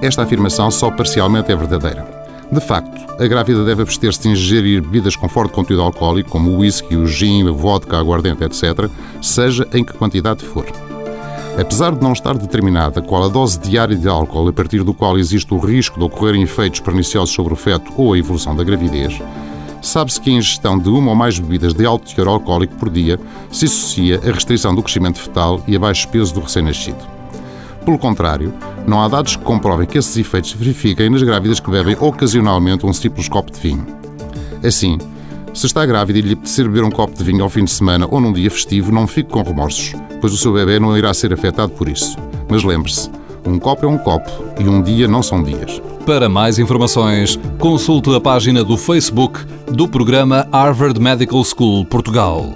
esta afirmação só parcialmente é verdadeira. De facto, a grávida deve abster-se de ingerir bebidas com forte conteúdo alcoólico, como o whisky, o gin, a vodka, a aguardente, etc., seja em que quantidade for. Apesar de não estar determinada qual a dose diária de álcool a partir do qual existe o risco de ocorrerem efeitos perniciosos sobre o feto ou a evolução da gravidez, sabe-se que a ingestão de uma ou mais bebidas de alto teor alcoólico por dia se associa à restrição do crescimento fetal e a baixo peso do recém-nascido. Pelo contrário, não há dados que comprovem que esses efeitos se verifiquem nas grávidas que bebem ocasionalmente um simples copo de vinho. Assim, se está grávida e lhe apetecer beber um copo de vinho ao fim de semana ou num dia festivo, não fique com remorsos, pois o seu bebê não irá ser afetado por isso. Mas lembre-se, um copo é um copo e um dia não são dias. Para mais informações, consulte a página do Facebook do programa Harvard Medical School Portugal.